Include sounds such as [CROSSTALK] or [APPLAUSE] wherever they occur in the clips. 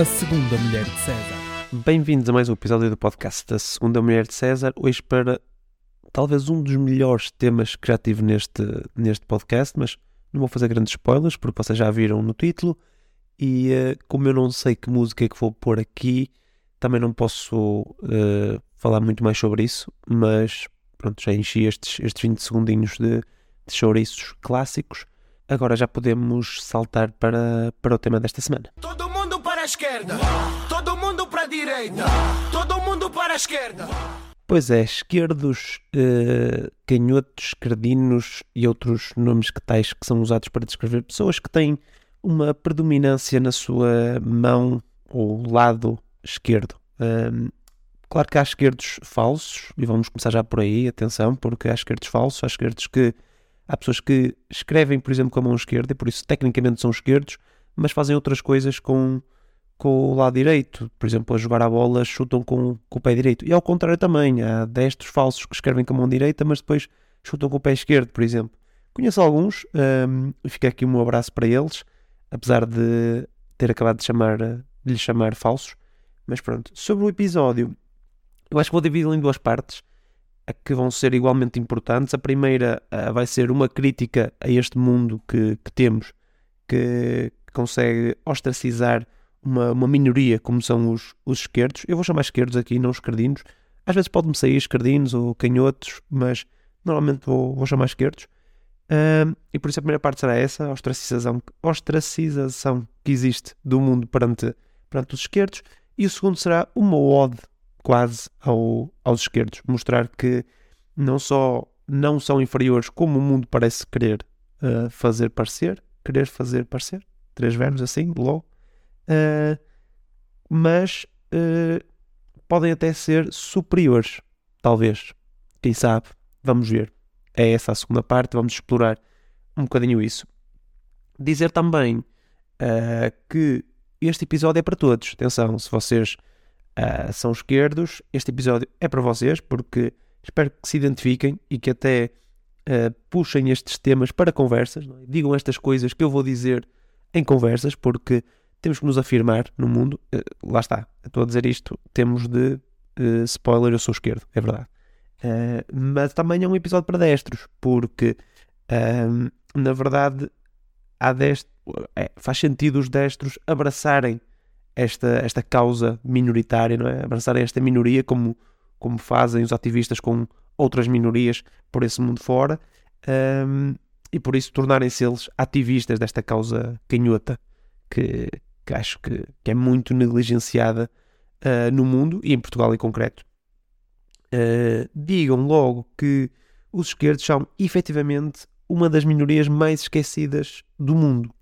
A Segunda Mulher de César. Bem-vindos a mais um episódio do podcast da Segunda Mulher de César. Hoje para talvez um dos melhores temas que já tive neste, neste podcast, mas não vou fazer grandes spoilers porque vocês já viram no título. E uh, como eu não sei que música é que vou pôr aqui, também não posso uh, falar muito mais sobre isso, mas pronto, já enchi estes, estes 20 segundinhos de, de chouriços clássicos. Agora já podemos saltar para, para o tema desta semana. Todo esquerda, todo mundo para a direita, todo mundo para a esquerda. Pois é, esquerdos, eh, canhotos, esquerdinos e outros nomes que tais que são usados para descrever pessoas que têm uma predominância na sua mão ou lado esquerdo. Ahm, claro que há esquerdos falsos, e vamos começar já por aí, atenção, porque há esquerdos falsos, há esquerdos que. Há pessoas que escrevem, por exemplo, com a mão esquerda, e por isso tecnicamente são esquerdos, mas fazem outras coisas com, com o lado direito. Por exemplo, a jogar a bola, chutam com, com o pé direito. E ao contrário também, há destros falsos que escrevem com a mão direita, mas depois chutam com o pé esquerdo, por exemplo. Conheço alguns, e fica aqui um abraço para eles, apesar de ter acabado de, chamar, de chamar falsos. Mas pronto, sobre o episódio, eu acho que vou dividi-lo em duas partes que vão ser igualmente importantes. A primeira ah, vai ser uma crítica a este mundo que, que temos, que consegue ostracizar uma, uma minoria como são os, os esquerdos. Eu vou chamar esquerdos aqui, não esquerdinos. Às vezes pode-me sair esquerdinos ou canhotos, mas normalmente vou, vou chamar esquerdos. E por isso a primeira parte será essa, a ostracização, ostracização que existe do mundo perante, perante os esquerdos. E o segundo será uma ode quase ao, aos esquerdos. Mostrar que não só não são inferiores como o mundo parece querer uh, fazer parecer, querer fazer parecer, três verbos assim, logo, uh, mas uh, podem até ser superiores, talvez. Quem sabe? Vamos ver. É essa a segunda parte, vamos explorar um bocadinho isso. Dizer também que este episódio é para todos. Atenção, se vocês uh, são esquerdos, este episódio é para vocês, porque espero que se identifiquem e que até uh, puxem estes temas para conversas, é? digam estas coisas que eu vou dizer em conversas, porque temos que nos afirmar no mundo. Uh, lá está, estou a dizer isto, temos de spoiler, eu sou esquerdo, é verdade. mas também é um episódio para destros, porque na verdade há destros, é, faz sentido os destros abraçarem esta, esta causa minoritária, não é? abraçarem esta minoria como, como fazem os ativistas com outras minorias por esse mundo fora um, e por isso tornarem-se eles ativistas desta causa canhota que, que acho que, que, é muito negligenciada uh, no mundo e em Portugal em concreto. Uh, digam logo que os esquerdos são efetivamente uma das minorias mais esquecidas do mundo,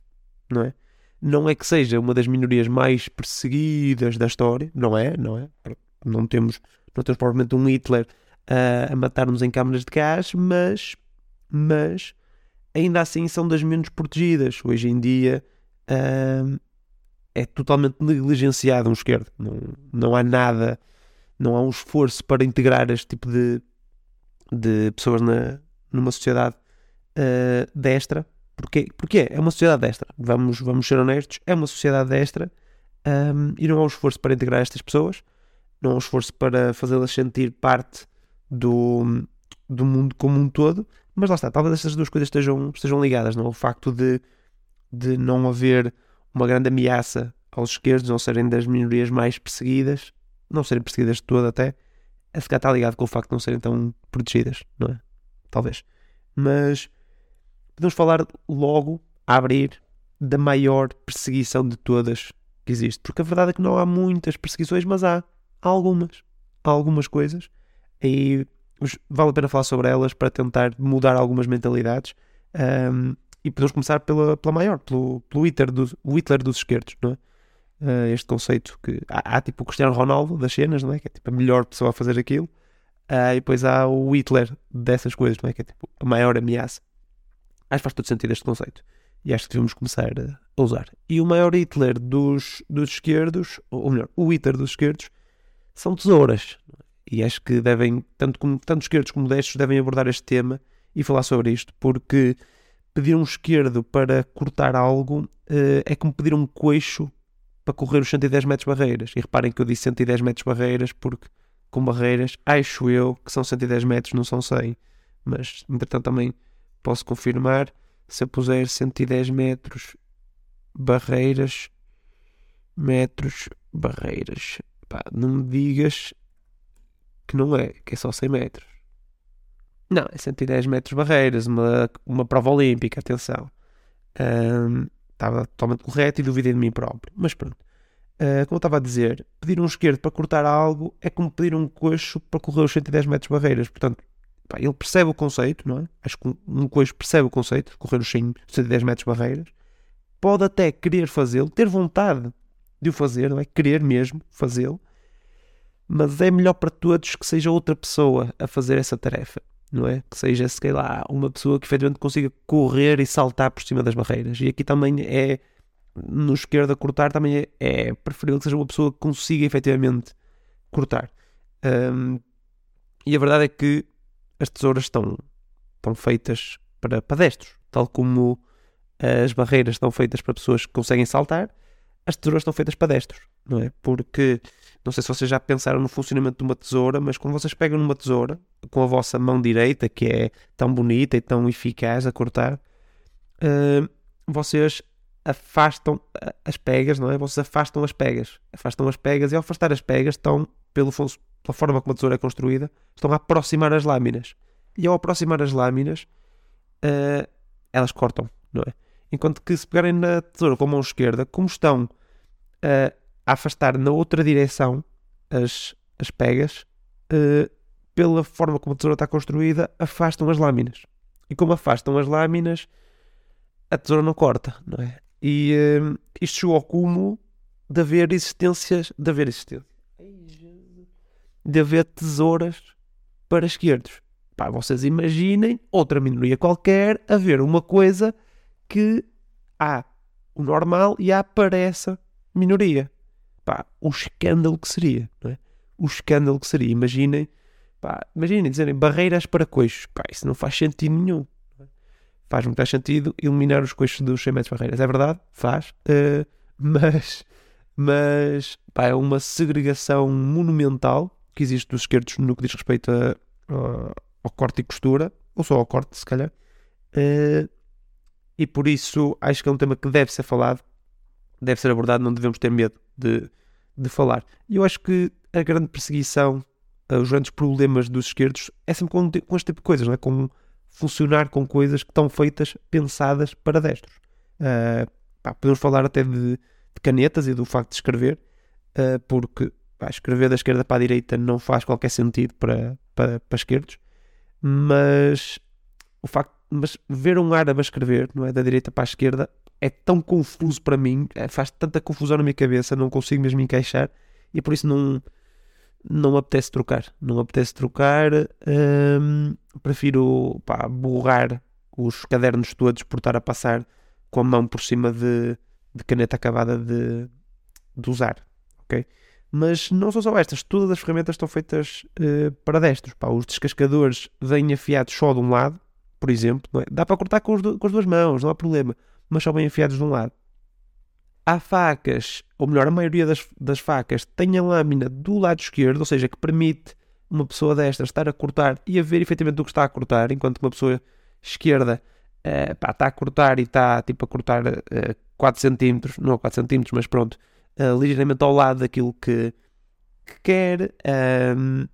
não é? não é que seja uma das minorias mais perseguidas da história, não é, não é? Não temos, não temos provavelmente um Hitler uh, a matar-nos em câmaras de gás, mas, mas ainda assim são das menos protegidas. Hoje em dia uh, é totalmente negligenciado um esquerdo. Não, não há nada, não há um esforço para integrar este tipo de, de pessoas na, numa sociedade uh, destra Porquê? Porque é uma sociedade destra. Vamos, vamos ser honestos, é uma sociedade destra um, e não há um esforço para integrar estas pessoas, não há um esforço para fazê-las sentir parte do, do mundo como um todo. Mas lá está, talvez estas duas coisas estejam, estejam ligadas, não? O facto de, de não haver uma grande ameaça aos esquerdos, não serem das minorias mais perseguidas, não serem perseguidas de todo até, a ficar está ligado com o facto de não serem tão protegidas, não é? Talvez. Mas podemos falar logo, a abrir, da maior perseguição de todas que existe. Porque a verdade é que não há muitas perseguições, mas há, algumas. Há algumas coisas. E vale a pena falar sobre elas para tentar mudar algumas mentalidades. Um, e podemos começar pela, pela maior, pelo, pelo Hitler, dos, o Hitler dos esquerdos, não é? Uh, este conceito que há, há, tipo o Cristiano Ronaldo das cenas, não é? Que é tipo a melhor pessoa a fazer aquilo. Uh, e depois há o Hitler dessas coisas, não é? Que é tipo a maior ameaça. Acho que faz todo sentido este conceito. E acho que devemos começar a usar. E o maior Hitler dos, dos esquerdos, ou melhor, o Hitler dos esquerdos, são tesouras. E acho que devem, tanto, como, tanto esquerdos como destros, devem abordar este tema e falar sobre isto, porque pedir um esquerdo para cortar algo uh, é como pedir um coxo para correr os 110 metros barreiras. E reparem que eu disse 110 metros barreiras porque com barreiras, acho eu que são 110 metros, não são 100. Mas, entretanto, também posso confirmar. Se eu puser 110 metros barreiras, metros barreiras, pá, não me digas que não é, que é só 100 metros. Não, é 110 metros barreiras, uma, uma prova olímpica, atenção. Um, estava totalmente correto e duvidei de mim próprio. Mas pronto. Uh, como eu estava a dizer, pedir um esquerdo para cortar algo é como pedir um coxo para correr os 110 metros barreiras. Portanto, pá, ele percebe o conceito, não é? Acho que um, coxo percebe o conceito de correr os 110 metros barreiras. Pode até querer fazê-lo, ter vontade de o fazer, não é? Querer mesmo fazê-lo. Mas é melhor para todos que seja outra pessoa a fazer essa tarefa, não é? Que seja, se lá, uma pessoa que efetivamente consiga correr e saltar por cima das barreiras. E aqui também é no esquerdo a cortar também é, é, preferível que seja uma pessoa que consiga efetivamente cortar. Um, e a verdade é que as tesouras estão, estão feitas para pedestres, tal como as barreiras estão feitas para pessoas que conseguem saltar, as tesouras estão feitas para destros, não é? Porque, não sei se vocês já pensaram no funcionamento de uma tesoura, mas quando vocês pegam numa tesoura com a vossa mão direita, que é tão bonita e tão eficaz a cortar, uh, vocês afastam as pegas, não é? Vocês afastam as pegas. Afastam as pegas e ao afastar as pegas estão, pelo, pela forma como a tesoura é construída, estão a aproximar as lâminas. E ao aproximar as lâminas, uh, elas cortam, não é? Enquanto que se pegarem na tesoura com a mão esquerda, como estão uh, a afastar na outra direção as, as pegas, uh, pela forma como a tesoura está construída, afastam as lâminas. E como afastam as lâminas, a tesoura não corta, não é? E uh, isto chegou ao cúmulo de haver existências, de haver existência, de haver tesouras para esquerdos. Pá, vocês imaginem outra minoria qualquer a ver uma coisa que há o normal e há para essa minoria. Pá, o escândalo que seria, não é? O escândalo que seria. Imaginem, pá, imaginem dizerem barreiras para coixos. Pá, isso não faz sentido nenhum faz muito mais sentido eliminar os coxos dos 100 metros barreiras. É verdade, faz, uh, [LAUGHS] mas, mas pá, é uma segregação monumental que existe dos esquerdos no que diz respeito a, a, ao corte e costura, ou só ao corte, se calhar. Uh, e por isso acho que é um tema que deve ser falado, deve ser abordado, não devemos ter medo de, de falar. E eu acho que a grande perseguição, os grandes problemas dos esquerdos é sempre com, com este tipo de coisas, não é? Com funcionar com coisas que estão feitas, pensadas para destros. Uh, pá, podemos falar até de, de, canetas e do facto de escrever, uh, porque pá, escrever da esquerda para a direita não faz qualquer sentido para, para, para esquerdos, mas o facto mas ver um árabe a escrever, não é, da direita para a esquerda, é tão confuso para mim, é, faz tanta confusão na minha cabeça, não consigo mesmo encaixar, e por isso não, não me apetece trocar. Não me apetece trocar. Hum, prefiro pá, borrar os cadernos todos por estar a passar com a mão por cima de, de caneta acabada de, de usar. Ok? Mas não são só estas, todas as ferramentas estão feitas uh, para destros. Pá, os descascadores vêm afiados só de um lado, por exemplo. É? Dá para cortar com, com as duas mãos, não há problema, mas só vêm afiados de um lado há facas, ou melhor, a maioria das, das facas tem a lâmina do lado esquerdo, ou seja, que permite uma pessoa destas estar a cortar e a ver efetivamente o que está a cortar, enquanto uma pessoa esquerda uh, pá, está a cortar e está tipo a cortar uh, eh, 4 cm, não 4 cm, mas pronto, uh, ligeiramente ao lado daquilo que, que quer. Um, ehm,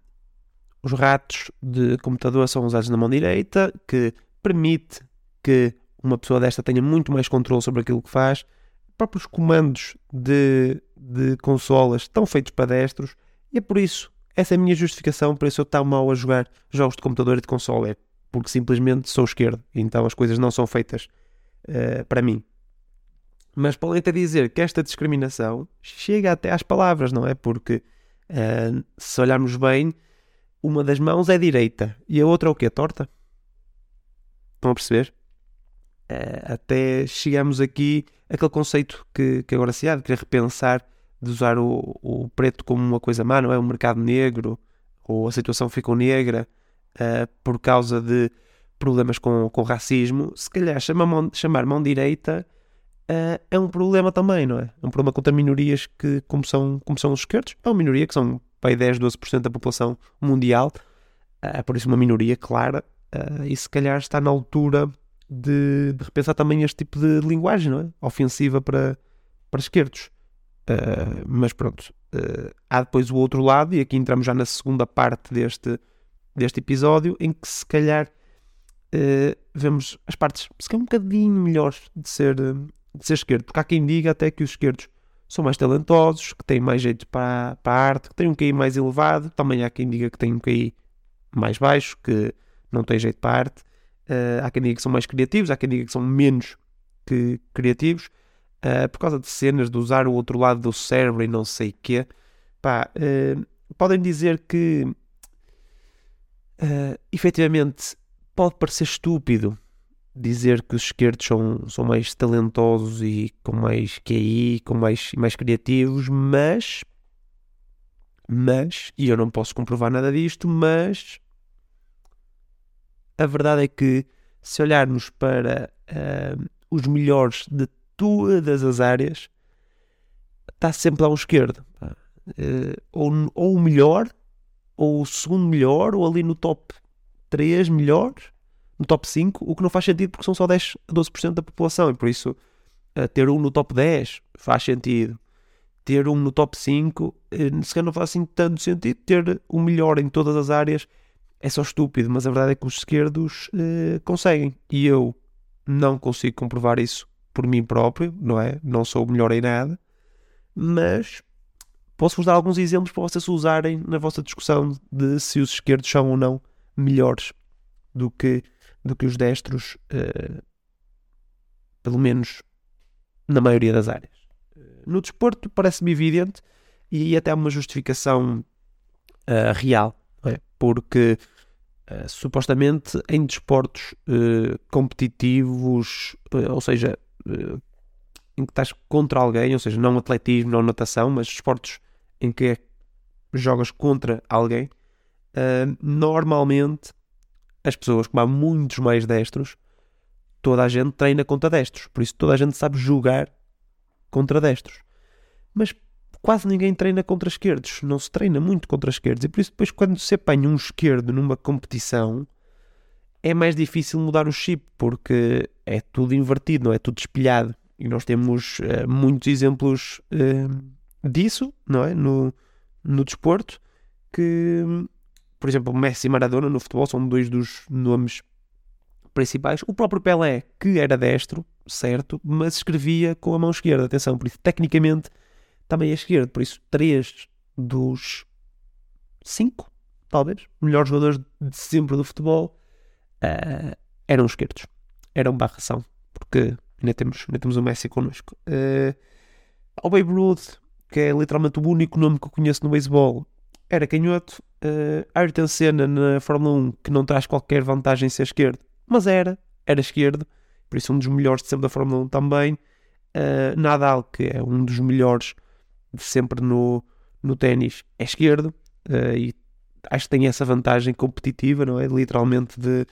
os ratos de computador são usados na mão direita, que permite que uma pessoa desta tenha muito mais controle sobre aquilo que faz próprios comandos de, de consolas estão feitos para destros e é por isso, essa é a minha justificação para isso eu estar mal a jogar jogos de computador e de console, é porque simplesmente sou esquerdo, então as coisas não são feitas uh, para mim. Mas podem até dizer que esta discriminação chega até às palavras, não é? Porque uh, se olharmos bem, uma das mãos é direita e a outra é o quê? Torta? Estão a perceber? Uh, até chegamos aqui aquele conceito que, que agora se há de querer repensar de usar o, o preto como uma coisa má, não é? O mercado negro ou a situação ficou negra uh, por causa de problemas com, com racismo. Se calhar chama mão, chamar mão direita uh, é um problema também, não é? É um problema contra minorias que, como são, como são os esquerdos, é uma minoria que são para 10, 12% da população mundial, uh, por isso uma minoria clara, e se calhar está na altura de, de, repensar também este tipo de linguagem, não é? Ofensiva para, para esquerdos. Uh, mas pronto, há depois o outro lado, e aqui entramos já na segunda parte deste, deste episódio, em que se calhar vemos as partes se calhar um bocadinho melhores de ser, de ser esquerdo, porque há quem diga até que os esquerdos são mais talentosos, que têm mais jeito para, para a arte, que têm um QI mais elevado. Também há quem diga que têm um QI mais baixo, que não tem jeito para a arte. Uh, há quem diga que são mais criativos, há quem diga que são menos que criativos, uh, por causa de cenas de usar o outro lado do cérebro e não sei o quê. Pá, uh, podem dizer que uh, efetivamente pode parecer estúpido dizer que os esquerdos são, são mais talentosos e com mais QI, com mais, mais criativos, mas, mas, e eu não posso comprovar nada disto, mas a verdade é que se olharmos para uh, os melhores de todas as áreas, está sempre lá um esquerdo. Uh, ou, ou o melhor, ou o segundo melhor, ou ali no top 3 melhores, no top 5, o que não faz sentido porque são só 10 a 12% da população e por isso uh, ter um no top 10 faz sentido. Ter um no top 5, uh, se calhar não faz assim tanto sentido. Ter o melhor em todas as áreas é só estúpido, mas a verdade é que os esquerdos uh, conseguem e eu não consigo comprovar isso por mim próprio, não é? Não sou o melhor em nada, mas posso-vos dar alguns exemplos para vocês usarem na vossa discussão de se os esquerdos são ou não melhores do que do que os destros, uh, pelo menos na maioria das áreas. No desporto parece-me evidente e até uma justificação uh, real? Porque uh, supostamente em desportos competitivos, ou seja, em que estás contra alguém, ou seja, não atletismo, não natação, mas desportos em que jogas contra alguém, normalmente as pessoas, como há muitos mais destros, toda a gente treina contra destros. Por isso toda a gente sabe jogar contra destros. Mas quase ninguém treina contra esquerdos. Não se treina muito contra esquerdos. E por isso depois quando se apanha um esquerdo numa competição é mais difícil mudar o chip porque é tudo invertido, não é tudo espelhado. E nós temos uh, muitos exemplos uh, disso, não é? No, no desporto, que por exemplo, Messi e Maradona no futebol são dois dos nomes principais. O próprio Pelé, que era destro, certo, mas escrevia com a mão esquerda. Atenção, por isso, tecnicamente, também é esquerdo. Por isso, três dos cinco, talvez, melhores jogadores de sempre do futebol uh, eram esquerdos. Eram barração, porque ainda temos, ainda temos o Messi connosco. Uh, o Babe Ruth, que é literalmente o único nome que eu conheço no beisebol, era canhoto. Uh, Ayrton Senna na Fórmula 1, que não traz qualquer vantagem em ser esquerdo, mas era, era esquerdo, por isso um dos melhores de sempre da Fórmula 1 também. Uh, Nadal, que é um dos melhores sempre no, no ténis, é esquerdo uh, e acho que tem essa vantagem competitiva, não é? Literalmente de,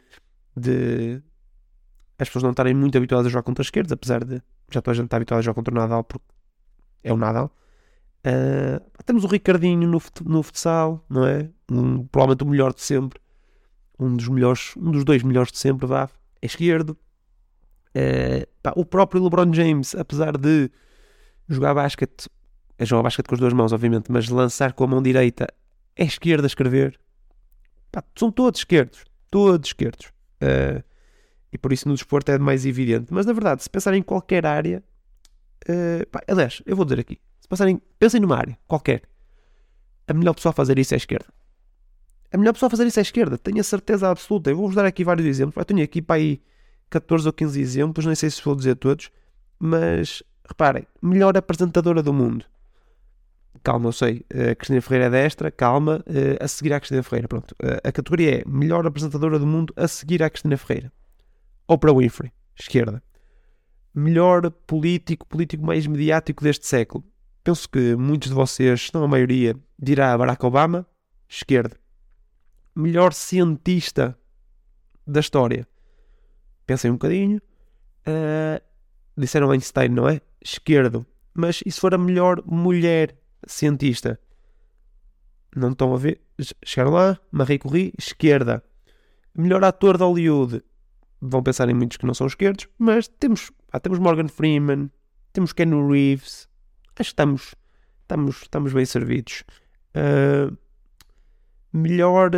de as pessoas não estarem muito habituadas a jogar contra esquerdos, apesar de já toda a gente estar habituada a jogar contra o Nadal porque é o Nadal. Uh, temos o Ricardinho no, no futsal, não é? Um, provavelmente o melhor de sempre. Um dos melhores, um dos dois melhores de sempre, vá. É esquerdo. Uh, pá, o próprio LeBron James, apesar de jogar basquete, é jogar basquete com as duas mãos, obviamente, mas lançar com a mão direita é esquerda escrever. Pá, são todos esquerdos. Todos esquerdos. Uh, e por isso no desporto é mais evidente. Mas na verdade, se pensar em qualquer área, uh, pá, aliás, eu vou dizer aqui, passarem, pensem numa área qualquer. A melhor pessoa a fazer isso é a esquerda. A melhor pessoa a fazer isso é a esquerda. Tenho a certeza absoluta. Eu vou-vos dar aqui vários exemplos. Eu tenho aqui para aí 14 ou 15 exemplos. Nem sei se vou dizer todos. Mas reparem, melhor apresentadora do mundo. Calma, eu sei. A Cristina Ferreira é destra. Calma. A seguir à Cristina Ferreira. Pronto. A categoria é melhor apresentadora do mundo a seguir à Cristina Ferreira. Oprah Winfrey. Esquerda. Melhor político, político mais mediático deste século. Penso que muitos de vocês, se não a maioria, dirá Barack Obama, esquerda. Melhor cientista da história. Pensem um bocadinho. Uh, disseram Einstein, não é? Esquerdo. Mas e se for a melhor mulher cientista? Não estão a ver? Chegaram lá, Marie Curie, esquerda. Melhor ator de Hollywood. Vão pensar em muitos que não são esquerdos, mas temos, ah, temos Morgan Freeman, temos Ken Reeves. Acho que estamos, estamos, estamos bem servidos. Uh, melhor,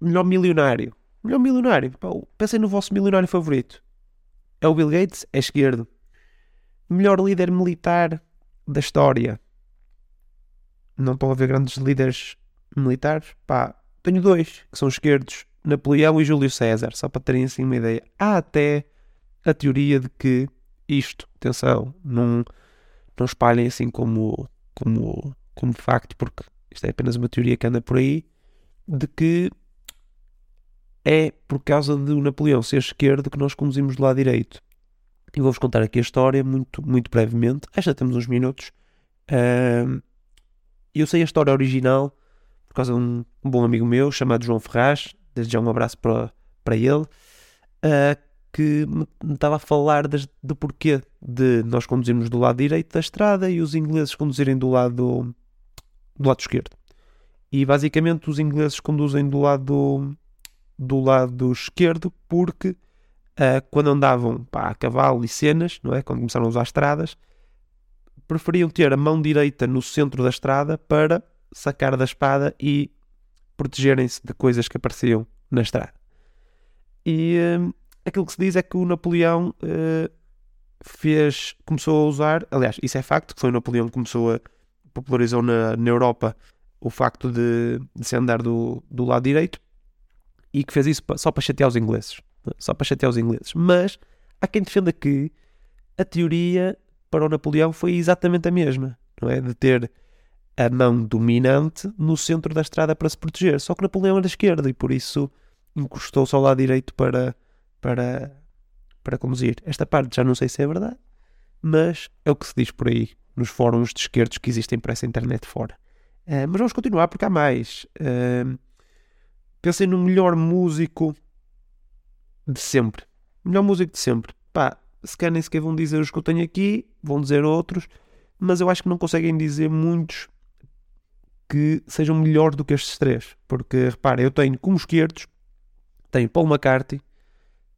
melhor milionário. Melhor milionário. pensem no vosso milionário favorito. É o Bill Gates? É esquerdo. Melhor líder militar da história. Não estão a ver grandes líderes militares? Pá, tenho dois que são esquerdos. Napoleão e Júlio César, só para terem assim uma ideia. Há até a teoria de que isto, atenção, não, não espalhem assim como, como, como facto, porque isto é apenas uma teoria que anda por aí, de que é por causa do Napoleão ser esquerdo que nós conduzimos do lado direito. E vou-vos contar aqui a história muito, muito brevemente. Esta temos uns minutos. Uh, eu sei a história original por causa de um, um, bom amigo meu chamado João Ferraz. Desde já um abraço para, para ele. Uh, que me estava a falar das, do porquê de nós conduzirmos do lado direito da estrada e os ingleses conduzirem do lado, do lado esquerdo. E basicamente os ingleses conduzem do lado do lado esquerdo porque uh, quando andavam pá, a cavalo e cenas, não é? quando começaram a usar estradas, preferiam ter a mão direita no centro da estrada para sacar da espada e protegerem-se de coisas que apareciam na estrada. E uh, aquilo que se diz é que o Napoleão uh, fez, começou a usar, aliás, isso é facto, que foi o Napoleão que começou a popularizou na, na Europa o facto de, de se andar do, do lado direito e que fez isso só para chatear os ingleses. Só para chatear os ingleses. Mas há quem defenda que a teoria para o Napoleão foi exatamente a mesma, não é? De ter a mão dominante no centro da estrada para se proteger. Só que Napoleão era esquerdo e por isso encostou-se ao lado direito para, para, para conduzir. Esta parte já não sei se é verdade, mas é o que se diz por aí nos fóruns de esquerdos que existem para essa internet fora. Uh, mas vamos continuar porque há mais. Uh, pensei no melhor músico de sempre. Melhor músico de sempre. Pá, se querem sequer vão dizer os que eu tenho aqui, vão dizer outros, mas eu acho que não conseguem dizer muitos que sejam melhores do que estes três. Porque, repara, eu tenho como esquerdos, tenho Paul McCartney,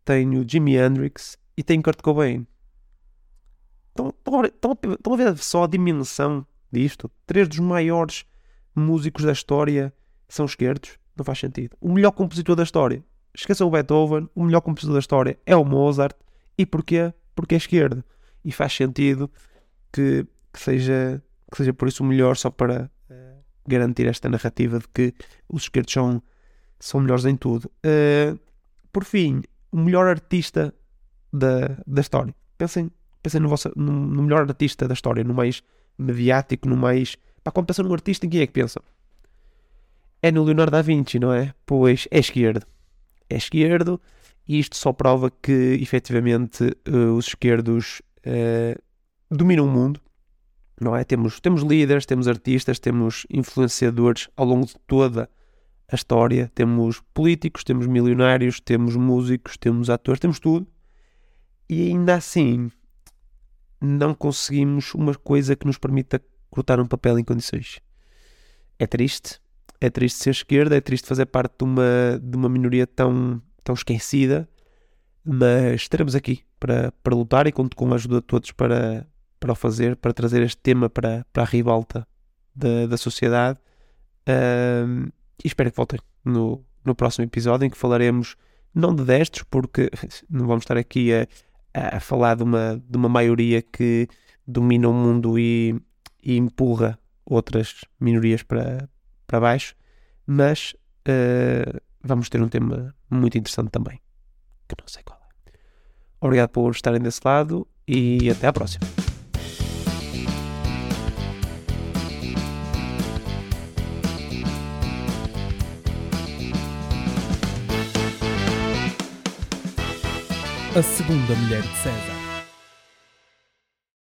tenho Jimi Hendrix e tenho Kurt Cobain. Estão, estão, estão a ver só a dimensão disto? Três dos maiores músicos da história são esquerdos. Não faz sentido. O melhor compositor da história. Esqueçam o Beethoven. O melhor compositor da história é o Mozart. E porquê? Porque é esquerdo. E faz sentido que, que seja, que seja por isso o melhor, só para uh, garantir esta narrativa de que os esquerdos são, são melhores em tudo. Uh, por fim, o melhor artista da, da história. Pensem, pensem no, vosso, no, no melhor artista da história, no mais mediático, no mais. Pá, quando pensam num artista, em quem é que pensam? é no Leonardo da Vinci, não é? Pois é esquerdo. É esquerdo e isto só prova que efetivamente uh, os esquerdos uh, dominam o mundo, não é? Temos, temos líderes, temos artistas, temos influenciadores ao longo de toda a história, temos políticos, temos milionários, temos músicos, temos atores, temos tudo. E ainda assim não conseguimos uma coisa que nos permita cortar um papel em condições. É triste, é triste ser esquerda, é triste fazer parte de uma, de uma minoria tão, tão esquecida, mas estaremos aqui para, para lutar e conto com a ajuda de todos para, para o fazer, para trazer este tema para, para a ribalta da, da sociedade. Uh, e espero que voltem no, no próximo episódio em que falaremos não de destes, porque [LAUGHS] não vamos estar aqui a, a falar de uma, de uma maioria que domina o mundo e, e empurra outras minorias para, para baixo, mas uh, vamos ter um tema muito interessante também, que não sei qual é. Obrigado por estarem desse lado e até à próxima. A segunda mulher de César.